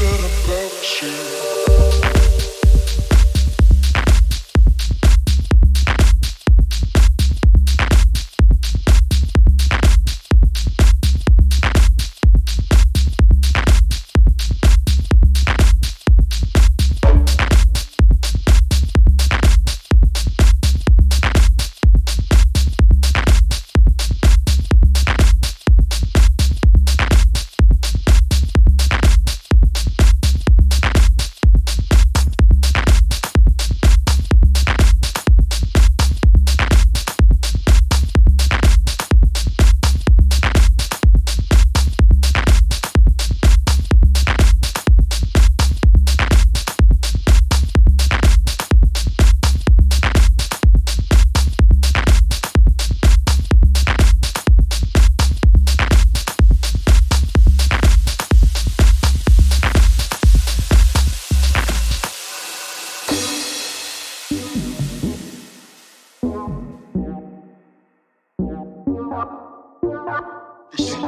that about you? The